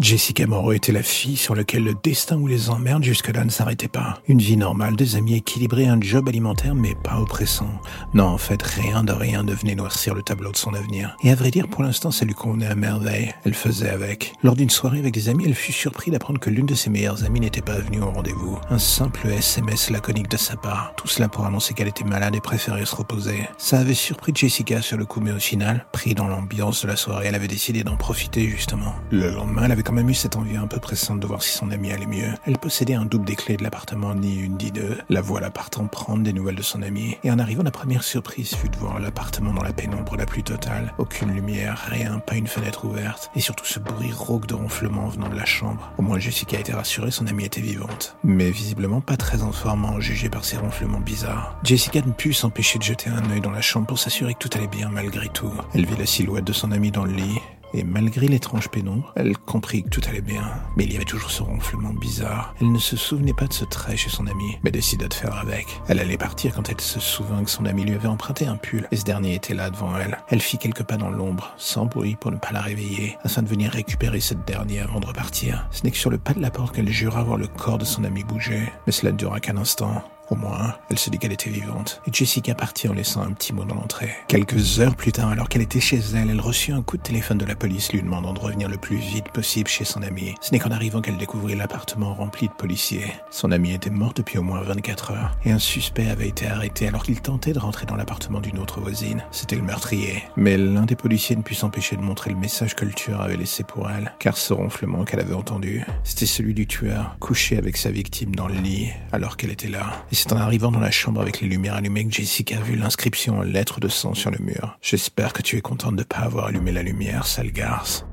Jessica Moreau était la fille sur laquelle le destin ou les emmerdes jusque-là ne s'arrêtaient pas. Une vie normale, des amis équilibrés, un job alimentaire mais pas oppressant. Non, en fait, rien de rien ne venait noircir le tableau de son avenir. Et à vrai dire, pour l'instant, ça lui convenait à merveille. Elle faisait avec. Lors d'une soirée avec des amis, elle fut surprise d'apprendre que l'une de ses meilleures amies n'était pas venue au rendez-vous. Un simple SMS laconique de sa part. Tout cela pour annoncer qu'elle était malade et préférait se reposer. Ça avait surpris Jessica sur le coup, mais au final, pris dans l'ambiance de la soirée, elle avait décidé d'en profiter justement. Le lendemain, elle avait eu cette envie un peu pressante de voir si son ami allait mieux. Elle possédait un double des clés de l'appartement, ni une ni deux. La voilà partant prendre des nouvelles de son ami. Et en arrivant, la première surprise fut de voir l'appartement dans la pénombre la plus totale. Aucune lumière, rien, pas une fenêtre ouverte. Et surtout ce bruit rauque de ronflement venant de la chambre. Au moins Jessica était rassurée, son amie était vivante. Mais visiblement pas très en forme, en jugé par ces ronflements bizarres. Jessica ne put s'empêcher de jeter un œil dans la chambre pour s'assurer que tout allait bien malgré tout. Elle vit la silhouette de son ami dans le lit et malgré l'étrange pénombre, elle comprit que tout allait bien. Mais il y avait toujours ce ronflement bizarre. Elle ne se souvenait pas de ce trait chez son ami, mais décida de faire avec. Elle allait partir quand elle se souvint que son ami lui avait emprunté un pull, et ce dernier était là devant elle. Elle fit quelques pas dans l'ombre, sans bruit pour ne pas la réveiller, afin de venir récupérer cette dernière avant de repartir. Ce n'est que sur le pas de la porte qu'elle jura voir le corps de son ami bouger, mais cela ne dura qu'un instant. Au moins, elle se dit qu'elle était vivante. Et Jessica partit en laissant un petit mot dans l'entrée. Quelques heures plus tard, alors qu'elle était chez elle, elle reçut un coup de téléphone de la police lui demandant de revenir le plus vite possible chez son ami. Ce n'est qu'en arrivant qu'elle découvrit l'appartement rempli de policiers. Son ami était mort depuis au moins 24 heures. Et un suspect avait été arrêté alors qu'il tentait de rentrer dans l'appartement d'une autre voisine. C'était le meurtrier. Mais l'un des policiers ne put s'empêcher de montrer le message que le tueur avait laissé pour elle. Car ce ronflement qu'elle avait entendu, c'était celui du tueur, couché avec sa victime dans le lit alors qu'elle était là. Et c'est en arrivant dans la chambre avec les lumières allumées que Jessica a vu l'inscription en lettres de sang sur le mur. J'espère que tu es contente de ne pas avoir allumé la lumière, sale garce.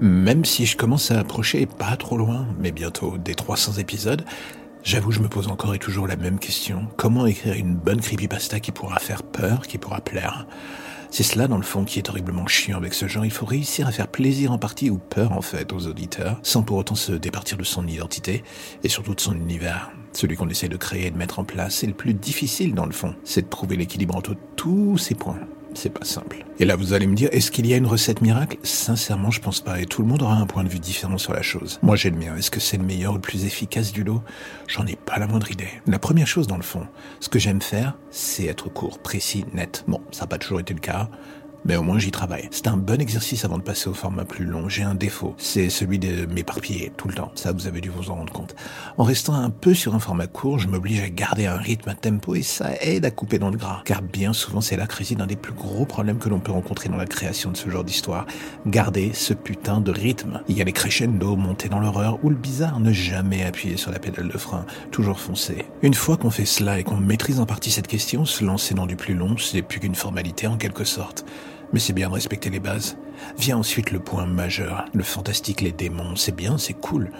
Même si je commence à approcher pas trop loin, mais bientôt des 300 épisodes, j'avoue je me pose encore et toujours la même question. Comment écrire une bonne creepypasta qui pourra faire peur, qui pourra plaire? C'est cela, dans le fond, qui est horriblement chiant avec ce genre. Il faut réussir à faire plaisir en partie ou peur, en fait, aux auditeurs, sans pour autant se départir de son identité et surtout de son univers. Celui qu'on essaie de créer et de mettre en place, c'est le plus difficile, dans le fond. C'est de trouver l'équilibre entre tous ces points c'est pas simple. Et là, vous allez me dire, est-ce qu'il y a une recette miracle? Sincèrement, je pense pas. Et tout le monde aura un point de vue différent sur la chose. Moi, j'ai le mien. Est-ce que c'est le meilleur ou le plus efficace du lot? J'en ai pas la moindre idée. La première chose, dans le fond, ce que j'aime faire, c'est être court, précis, net. Bon, ça n'a pas toujours été le cas mais au moins j'y travaille. C'est un bon exercice avant de passer au format plus long. J'ai un défaut, c'est celui de m'éparpiller tout le temps. Ça, vous avez dû vous en rendre compte. En restant un peu sur un format court, je m'oblige à garder un rythme, à tempo, et ça aide à couper dans le gras. Car bien souvent, c'est là que réside un des plus gros problèmes que l'on peut rencontrer dans la création de ce genre d'histoire. Garder ce putain de rythme. Il y a les crescendo, monter dans l'horreur, ou le bizarre, ne jamais appuyer sur la pédale de frein, toujours foncer. Une fois qu'on fait cela et qu'on maîtrise en partie cette question, se lancer dans du plus long, c'est plus qu'une formalité en quelque sorte. Mais c'est bien de respecter les bases. Vient ensuite le point majeur, le fantastique, les démons. C'est bien, c'est cool.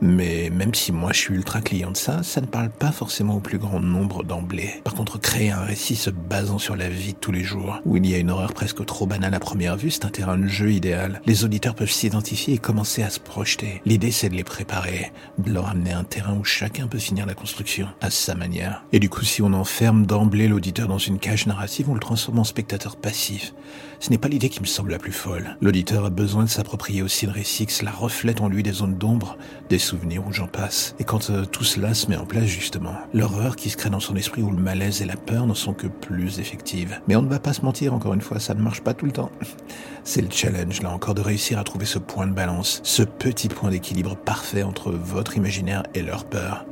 Mais même si moi je suis ultra client de ça, ça ne parle pas forcément au plus grand nombre d'emblée. Par contre, créer un récit se basant sur la vie de tous les jours, où il y a une horreur presque trop banale à première vue, c'est un terrain de jeu idéal. Les auditeurs peuvent s'identifier et commencer à se projeter. L'idée c'est de les préparer, de leur amener un terrain où chacun peut finir la construction à sa manière. Et du coup, si on enferme d'emblée l'auditeur dans une cage narrative, on le transforme en spectateur passif. Ce n'est pas l'idée qui me semble la plus folle. L'auditeur a besoin de s'approprier aussi le récit, que cela reflète en lui des zones d'ombre, des souvenirs où j'en passe. Et quand euh, tout cela se met en place justement, l'horreur qui se crée dans son esprit où le malaise et la peur ne sont que plus effectives. Mais on ne va pas se mentir, encore une fois, ça ne marche pas tout le temps. C'est le challenge, là encore, de réussir à trouver ce point de balance, ce petit point d'équilibre parfait entre votre imaginaire et leur peur.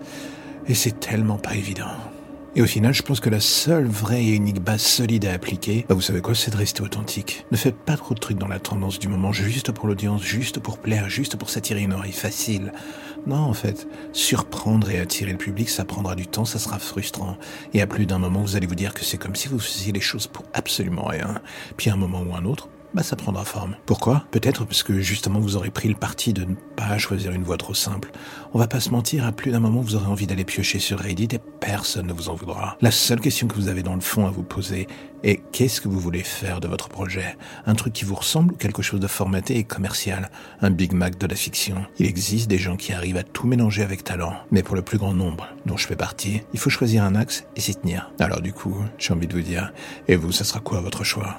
Et c'est tellement pas évident. Et au final, je pense que la seule vraie et unique base solide à appliquer, bah vous savez quoi, c'est de rester authentique. Ne faites pas trop de trucs dans la tendance du moment, juste pour l'audience, juste pour plaire, juste pour s'attirer une oreille facile. Non, en fait, surprendre et attirer le public, ça prendra du temps, ça sera frustrant. Et à plus d'un moment, vous allez vous dire que c'est comme si vous faisiez les choses pour absolument rien. Puis à un moment ou un autre, bah ça prendra forme. Pourquoi? Peut-être parce que justement vous aurez pris le parti de ne pas choisir une voie trop simple. On va pas se mentir, à plus d'un moment vous aurez envie d'aller piocher sur Reddit et personne ne vous en voudra. La seule question que vous avez dans le fond à vous poser est qu'est-ce que vous voulez faire de votre projet? Un truc qui vous ressemble ou quelque chose de formaté et commercial? Un Big Mac de la fiction? Il existe des gens qui arrivent à tout mélanger avec talent, mais pour le plus grand nombre, dont je fais partie, il faut choisir un axe et s'y tenir. Alors du coup, j'ai envie de vous dire, et vous, ça sera quoi votre choix?